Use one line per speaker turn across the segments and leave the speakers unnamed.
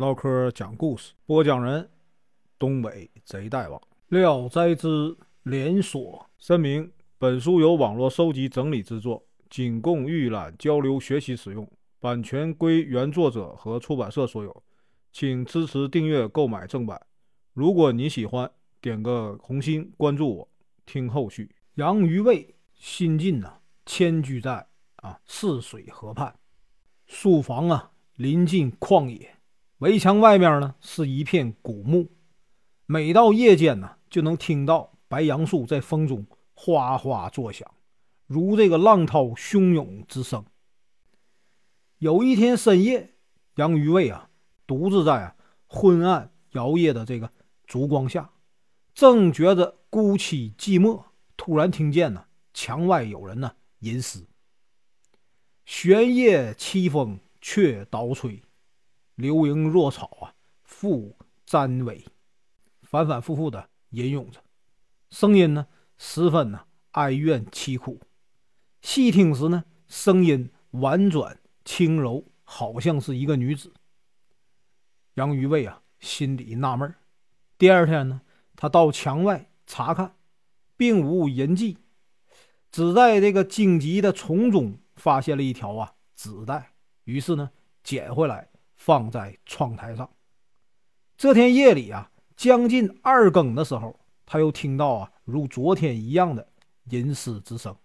唠嗑讲故事，播讲人：东北贼大王，《聊斋之连锁》声明：本书由网络收集整理制作，仅供预览、交流、学习使用，版权归原作者和出版社所有，请支持订阅、购买正版。如果你喜欢，点个红心，关注我，听后续。杨于卫新晋呐，迁居在啊泗水河畔，书房啊临近旷野。围墙外面呢是一片古墓，每到夜间呢，就能听到白杨树在风中哗哗作响，如这个浪涛汹涌之声。有一天深夜，杨于卫啊，独自在啊昏暗摇曳的这个烛光下，正觉着孤凄寂寞，突然听见呢墙外有人呢吟诗：“玄夜凄风却倒吹。”流萤若草啊，复沾尾，反反复复的吟咏着，声音呢十分呢哀怨凄苦。细听时呢，声音婉转轻柔，好像是一个女子。杨于卫啊，心里纳闷第二天呢，他到墙外查看，并无人迹，只在这个荆棘的丛中发现了一条啊纸带，于是呢，捡回来。放在窗台上。这天夜里啊，将近二更的时候，他又听到啊，如昨天一样的吟诗之声。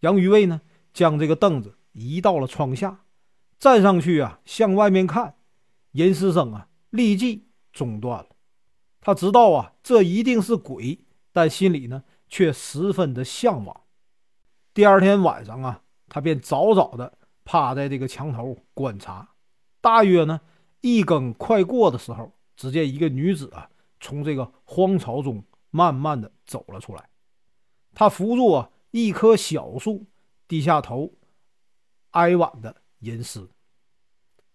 杨于卫呢，将这个凳子移到了窗下，站上去啊，向外面看，吟诗声啊，立即中断了。他知道啊，这一定是鬼，但心里呢，却十分的向往。第二天晚上啊，他便早早的趴在这个墙头观察。大约呢，一更快过的时候，只见一个女子啊，从这个荒草中慢慢的走了出来。她扶住啊一棵小树，低下头，哀婉的吟诗。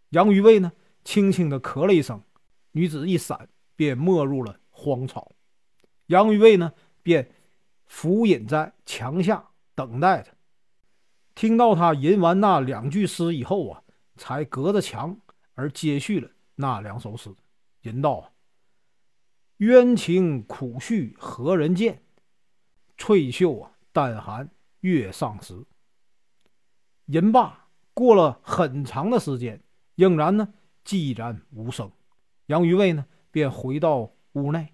杨于卫呢，轻轻的咳了一声，女子一闪，便没入了荒草。杨于卫呢，便伏隐在墙下等待着。听到他吟完那两句诗以后啊。才隔着墙而接续了那两首诗，吟道：“冤情苦绪何人见？翠袖啊，淡寒月上时。”吟罢，过了很长的时间，仍然呢寂然无声。杨于卫呢便回到屋内，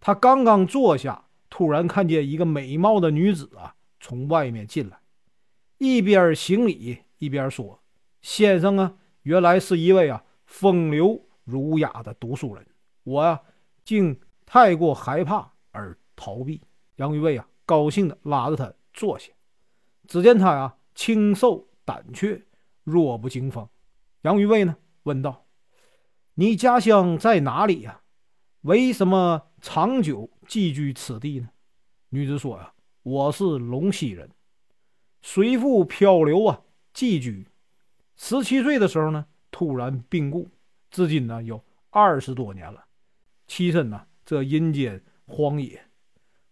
他刚刚坐下，突然看见一个美貌的女子啊从外面进来，一边行礼一边说。先生啊，原来是一位啊风流儒雅的读书人，我呀竟太过害怕而逃避。杨于卫啊高兴的拉着他坐下，只见他呀清瘦胆怯，弱不禁风。杨于卫呢问道：“你家乡在哪里呀？为什么长久寄居此地呢？”女子说：“呀，我是龙溪人，随父漂流啊，寄居。”十七岁的时候呢，突然病故，至今呢有二十多年了。栖身呢这阴间荒野，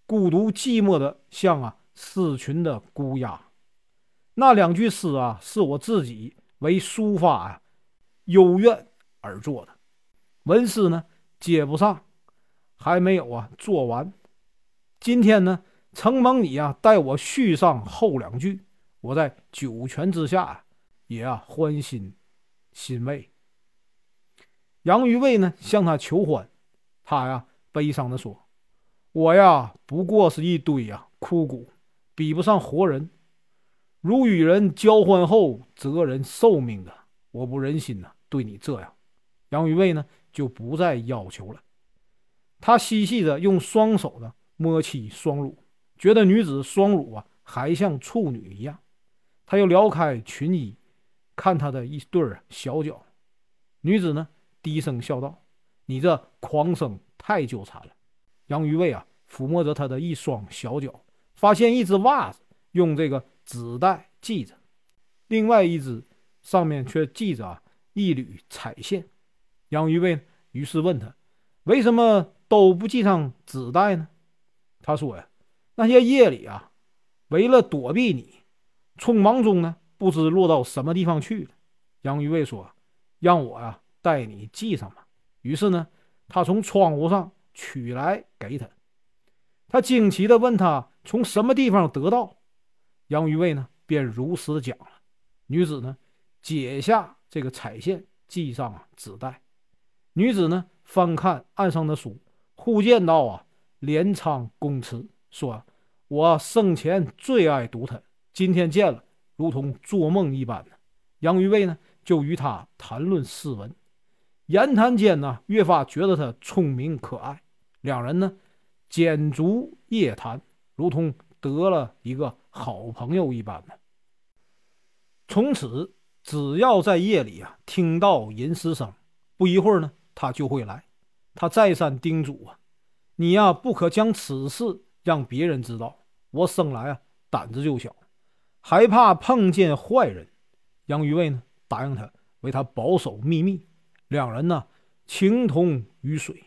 孤独寂寞的像啊失群的孤鸦。那两句诗啊，是我自己为抒发啊幽怨而作的。文诗呢接不上，还没有啊做完。今天呢，承蒙你啊带我续上后两句，我在九泉之下啊。也啊，欢欣欣慰。杨于卫呢，向他求欢，他呀，悲伤的说：“我呀，不过是一堆呀枯骨，比不上活人。如与人交欢后折人寿命的，我不忍心呐，对你这样。”杨于卫呢，就不再要求了。他嬉戏着，用双手呢摸起双乳，觉得女子双乳啊，还像处女一样。他又撩开裙衣。看他的一对儿小脚，女子呢低声笑道：“你这狂生太纠缠了。”杨于卫啊抚摸着他的一双小脚，发现一只袜子用这个纸带系着，另外一只上面却系着啊一缕彩线。杨于卫于是问他：“为什么都不系上纸带呢？”他说：“呀，那些夜里啊，为了躲避你，匆忙中呢。”不知落到什么地方去了。杨于卫说：“让我呀带你系上吧。于是呢，他从窗户上取来给他。他惊奇地问他从什么地方得到。杨于卫呢，便如实讲了。女子呢，解下这个彩线，系上啊纸带。女子呢，翻看案上的书，忽见到啊，连昌公词，说：“我生前最爱读它，今天见了，如同做梦一般呢。”杨于卫呢，就与他谈论诗文，言谈间呢，越发觉得他聪明可爱。两人呢，简足夜谈，如同得了一个好朋友一般呢。从此，只要在夜里啊，听到吟诗声，不一会儿呢，他就会来。他再三叮嘱啊：“你呀，不可将此事让别人知道。我生来啊，胆子就小，还怕碰见坏人。”杨于卫呢，答应他为他保守秘密。两人呢，情同于水，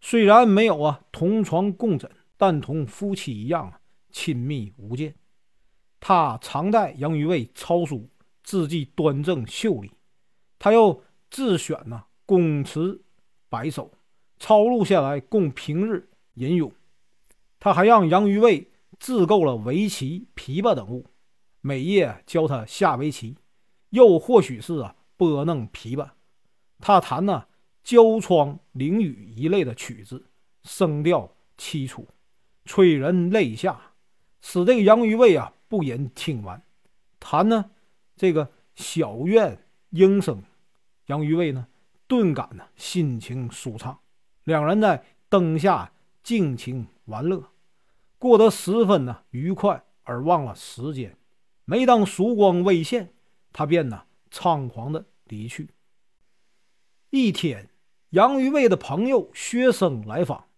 虽然没有啊同床共枕，但同夫妻一样啊亲密无间。他常带杨于卫抄书，字迹端正秀丽。他又自选呢公词百首，抄录下来供平日吟咏。他还让杨于卫自购了围棋、琵琶等物，每夜教他下围棋。又或许是啊，拨弄琵琶，他弹呢娇窗灵雨一类的曲子，声调凄楚，催人泪下，使这个杨于卫啊不忍听完。弹呢这个小院莺声，杨于卫呢顿感呢心情舒畅。两人在灯下尽情玩乐，过得十分呢愉快，而忘了时间。每当曙光微现。他便呢猖狂的离去。一天，杨于卫的朋友薛生来访，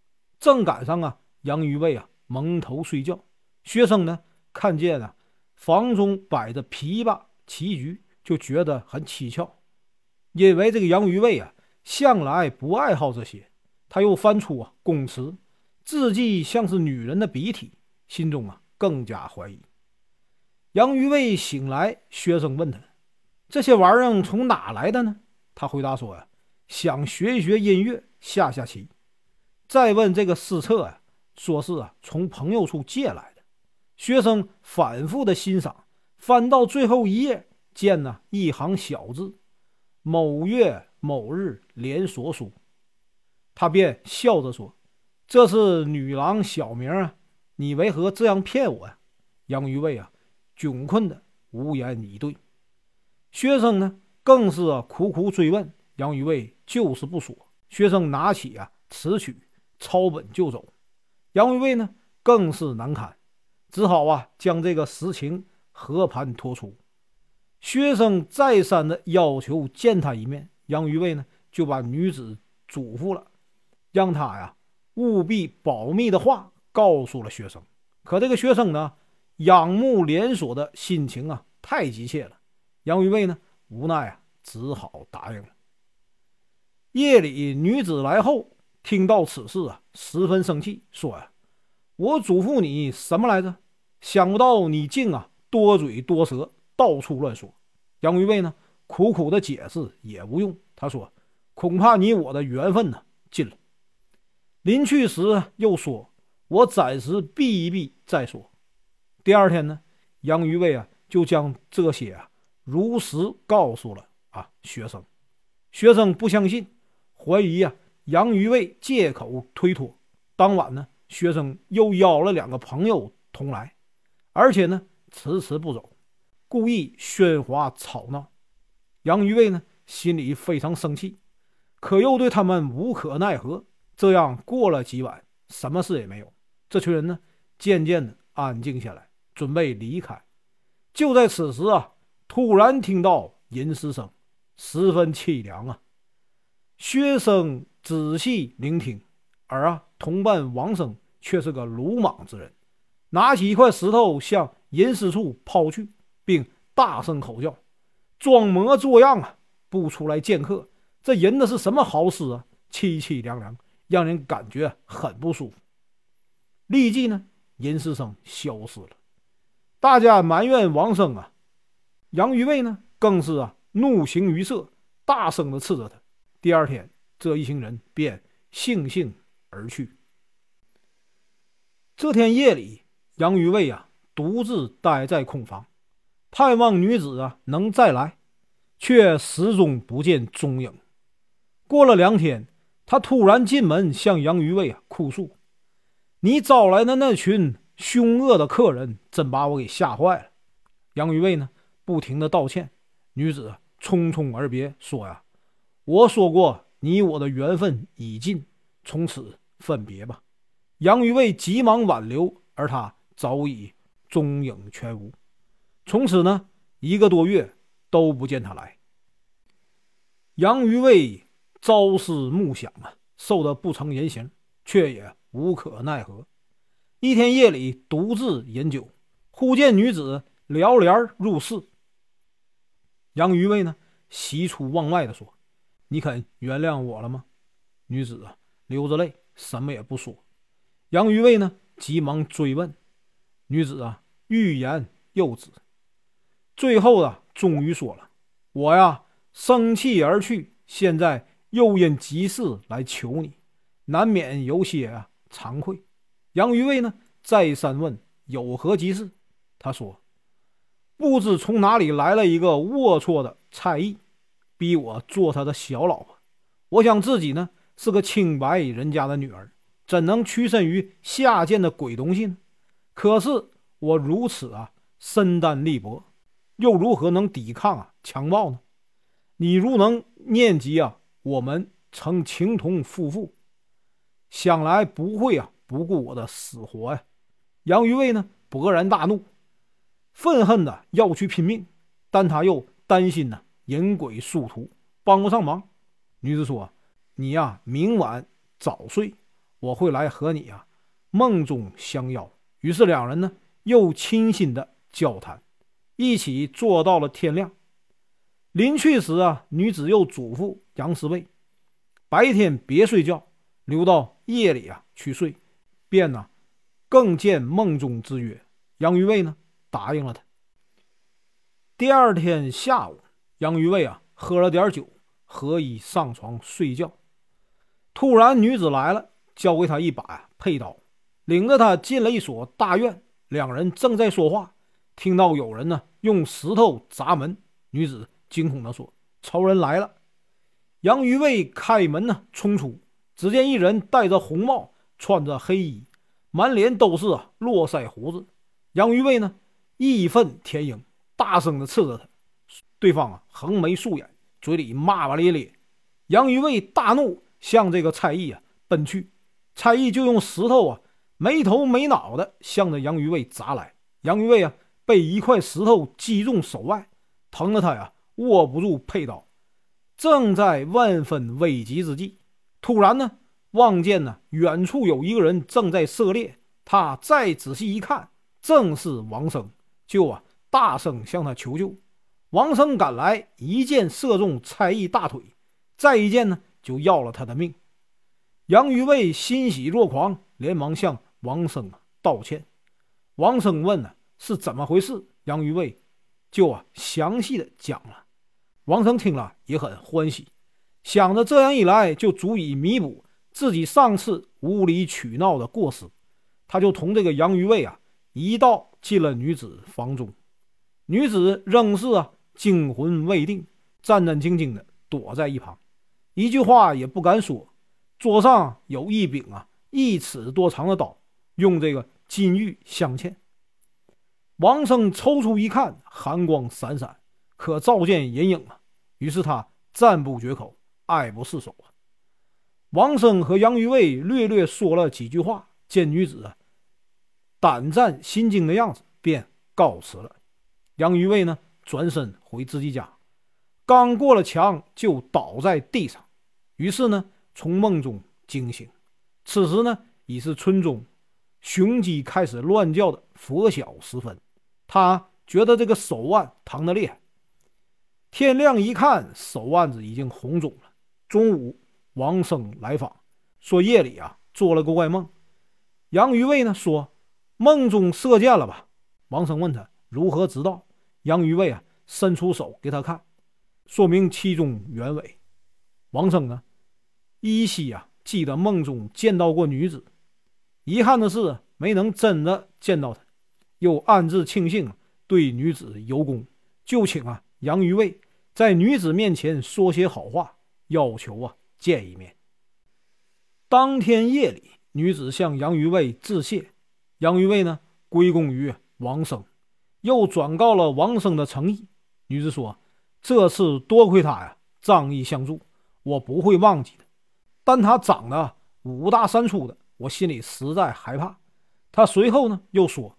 正赶上啊杨于卫啊蒙头睡觉。薛生呢看见啊房中摆着琵琶棋局，就觉得很蹊跷，因为这个杨于卫啊向来不爱好这些。他又翻出啊供词，字迹像是女人的笔体，心中啊更加怀疑。杨于卫醒来，薛生问他：“这些玩意儿从哪来的呢？”他回答说：“呀，想学一学音乐，下下棋。”再问这个诗册呀，说是啊从朋友处借来的。学生反复的欣赏，翻到最后一页，见呢一行小字：“某月某日连锁书。”他便笑着说：“这是女郎小名啊，你为何这样骗我呀？”杨于卫啊。窘困的无言以对，学生呢更是啊苦苦追问杨于卫，就是不说。学生拿起啊词曲，抄本就走。杨于卫呢更是难堪，只好啊将这个实情和盘托出。学生再三的要求见他一面，杨于卫呢就把女子嘱咐了，让他呀务必保密的话告诉了学生。可这个学生呢？仰慕连锁的心情啊，太急切了。杨于卫呢，无奈啊，只好答应了。夜里，女子来后，听到此事啊，十分生气，说呀：“我嘱咐你什么来着？想不到你竟啊，多嘴多舌，到处乱说。”杨于卫呢，苦苦的解释也无用。他说：“恐怕你我的缘分呢，尽了。”临去时又说：“我暂时避一避再说。”第二天呢，杨于卫啊就将这些啊如实告诉了啊学生。学生不相信，怀疑啊杨于卫借口推脱。当晚呢，学生又邀了两个朋友同来，而且呢迟迟不走，故意喧哗吵闹。杨于卫呢心里非常生气，可又对他们无可奈何。这样过了几晚，什么事也没有。这群人呢渐渐的安静下来。准备离开，就在此时啊，突然听到吟诗声，十分凄凉啊。薛生仔细聆听，而啊，同伴王生却是个鲁莽之人，拿起一块石头向吟诗处抛去，并大声吼叫：“装模作样啊，不出来见客！这吟的是什么好诗啊？凄凄凉凉，让人感觉很不舒服。”立即呢，吟诗声消失了。大家埋怨王生啊，杨于卫呢更是啊怒形于色，大声的斥责他，第二天，这一行人便悻悻而去。这天夜里，杨于卫啊独自待在空房，盼望女子啊能再来，却始终不见踪影。过了两天，他突然进门向杨于卫啊哭诉：“你招来的那群凶恶的客人，真把我给吓坏了。”杨于卫呢不停的道歉，女子匆匆而别，说：“呀，我说过，你我的缘分已尽，从此分别吧。”杨于卫急忙挽留，而他早已踪影全无。从此呢，一个多月都不见他来。杨于卫朝思暮想啊，瘦得不成人形，却也无可奈何。一天夜里，独自饮酒，忽见女子撩帘入室。杨于卫呢，喜出望外的说：“你肯原谅我了吗？”女子啊，流着泪，什么也不说。杨于卫呢，急忙追问，女子啊，欲言又止，最后啊，终于说了：“我呀，生气而去，现在又因急事来求你，难免有些啊惭愧。”杨于卫呢，再三问有何急事，他说：“不知从哪里来了一个龌龊的蔡意，逼我做他的小老婆。我想自己呢，是个清白人家的女儿。”怎能屈身于下贱的鬼东西呢？可是我如此啊，身单力薄，又如何能抵抗啊强暴呢？你如能念及啊，我们曾情同夫妇，想来不会啊不顾我的死活呀。杨于卫呢，勃然大怒，愤恨的要去拼命，但他又担心呢引鬼殊途，帮不上忙。女子说：“你呀，明晚早睡。”我会来和你啊，梦中相邀。于是两人呢，又倾心的交谈，一起坐到了天亮。临去时啊，女子又嘱咐杨师卫，白天别睡觉，留到夜里啊去睡。便呢，更见梦中之约。杨于卫呢，答应了他。第二天下午，杨于卫啊，喝了点酒，合衣上床睡觉。突然，女子来了。交给他一把佩刀，领着他进了一所大院。两人正在说话，听到有人呢用石头砸门。女子惊恐地说：“仇人来了！”杨于卫开门呢，冲出，只见一人戴着红帽，穿着黑衣，满脸都是络腮胡子。杨于卫呢，义愤填膺，大声的斥责他。对方啊，横眉竖眼，嘴里骂骂咧咧。杨于卫大怒，向这个蔡义啊奔去。蔡义就用石头啊，没头没脑的向着杨于卫砸来。杨于卫啊，被一块石头击中手腕，疼得他呀握不住佩刀。正在万分危急之际，突然呢，望见呢远处有一个人正在射猎。他再仔细一看，正是王生，就啊大声向他求救。王生赶来，一箭射中蔡义大腿，再一箭呢就要了他的命。杨于卫欣喜若狂，连忙向王生道歉。王生问呢是怎么回事？杨于卫就啊详细的讲了。王生听了也很欢喜，想着这样一来就足以弥补自己上次无理取闹的过失，他就同这个杨于卫啊一道进了女子房中。女子仍是啊惊魂未定，战战兢兢的躲在一旁，一句话也不敢说。桌上有一柄啊一尺多长的刀，用这个金玉镶嵌。王生抽出一看，寒光闪闪，可照见人影啊。于是他赞不绝口，爱不释手啊。王生和杨于卫略略说了几句话，见女子胆战心惊的样子，便告辞了。杨于卫呢，转身回自己家，刚过了墙，就倒在地上。于是呢。从梦中惊醒，此时呢已是村中雄鸡开始乱叫的拂晓时分。他觉得这个手腕疼得厉害。天亮一看，手腕子已经红肿了。中午，王生来访，说夜里啊做了个怪梦。杨于卫呢说梦中射箭了吧？王生问他如何知道？杨于卫啊伸出手给他看，说明其中原委。王生呢，依稀啊记得梦中见到过女子，遗憾的是没能真的见到她，又暗自庆幸对女子有功，就请啊杨于卫在女子面前说些好话，要求啊见一面。当天夜里，女子向杨于卫致谢，杨于卫呢归功于王生，又转告了王生的诚意。女子说：“这次多亏他呀，仗义相助，我不会忘记的。但他长得五大三粗的，我心里实在害怕。”他随后呢又说：“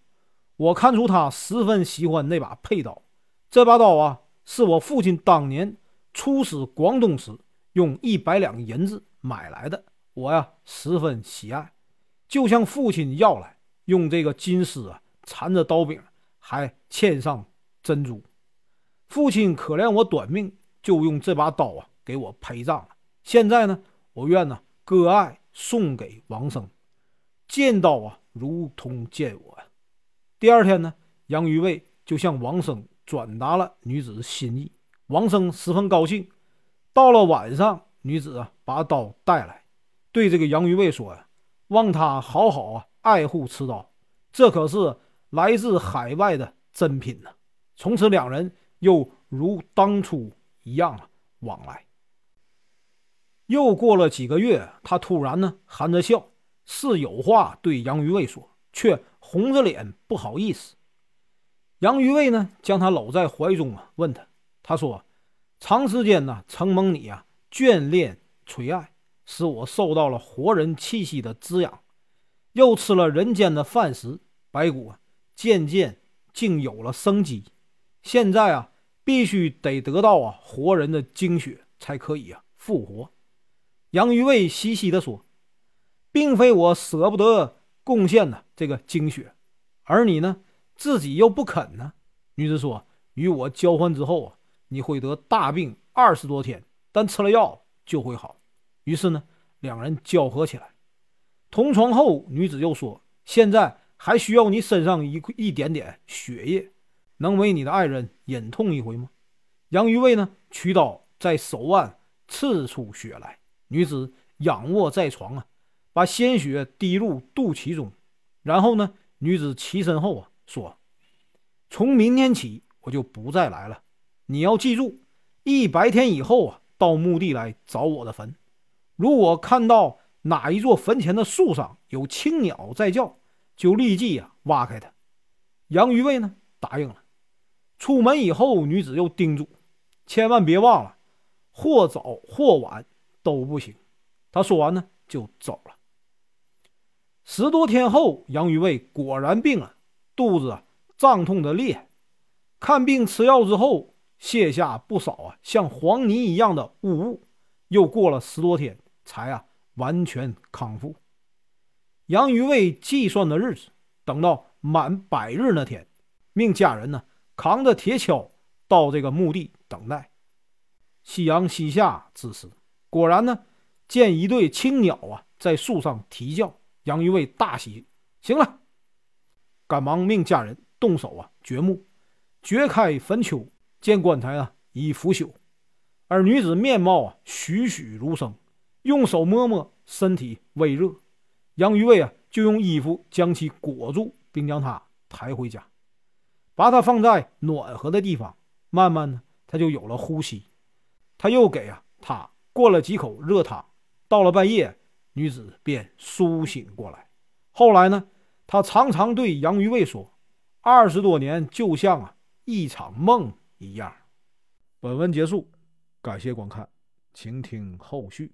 我看出他十分喜欢那把佩刀，这把刀啊，是我父亲当年出使广东时用一百两银子买来的，我呀十分喜爱，就向父亲要来，用这个金丝啊缠着刀柄，还嵌上珍珠。”父亲可怜我短命，就用这把刀啊给我陪葬。现在呢，我愿呢割爱送给王生，见刀啊如同见我呀。第二天呢，杨于卫就向王生转达了女子的心意，王生十分高兴。到了晚上，女子啊把刀带来，对这个杨于卫说呀：“望他好好啊爱护此刀，这可是来自海外的珍品呢。”从此两人。又如当初一样啊，往来。又过了几个月，他突然呢，含着笑，似有话对杨于卫说，却红着脸不好意思。杨于卫呢，将他搂在怀中啊，问他，他说：“长时间呢，承蒙你啊眷恋垂爱，使我受到了活人气息的滋养，又吃了人间的饭食，白骨啊渐渐竟有了生机。现在啊。”必须得得到啊活人的精血才可以啊复活。杨于卫嘻嘻地说：“并非我舍不得贡献呢这个精血，而你呢自己又不肯呢。”女子说：“与我交换之后啊，你会得大病二十多天，但吃了药就会好。”于是呢，两人交合起来。同床后，女子又说：“现在还需要你身上一一点点血液。”能为你的爱人忍痛一回吗？杨于卫呢？取刀在手腕刺出血来。女子仰卧在床啊，把鲜血滴入肚脐中。然后呢，女子起身后啊，说：“从明天起我就不再来了。你要记住，一百天以后啊，到墓地来找我的坟。如果看到哪一座坟前的树上有青鸟在叫，就立即啊挖开它。”杨于卫呢，答应了。出门以后，女子又叮嘱：“千万别忘了，或早或晚都不行。”他说完呢，就走了。十多天后，杨于卫果然病了，肚子胀痛的厉害。看病吃药之后，卸下不少啊，像黄泥一样的污物。又过了十多天，才啊完全康复。杨于卫计算的日子，等到满百日那天，命家人呢。扛着铁锹到这个墓地等待。夕阳西下之时，果然呢，见一对青鸟啊在树上啼叫。杨于卫大喜，行了，赶忙命家人动手啊掘墓，掘开坟丘，见棺材啊已腐朽，而女子面貌啊栩栩如生，用手摸摸身体微热。杨于卫啊就用衣服将其裹住，并将她抬回家。把她放在暖和的地方，慢慢呢，她就有了呼吸。他又给啊他灌了几口热汤。到了半夜，女子便苏醒过来。后来呢，他常常对杨于卫说：“二十多年就像啊一场梦一样。”本文结束，感谢观看，请听后续。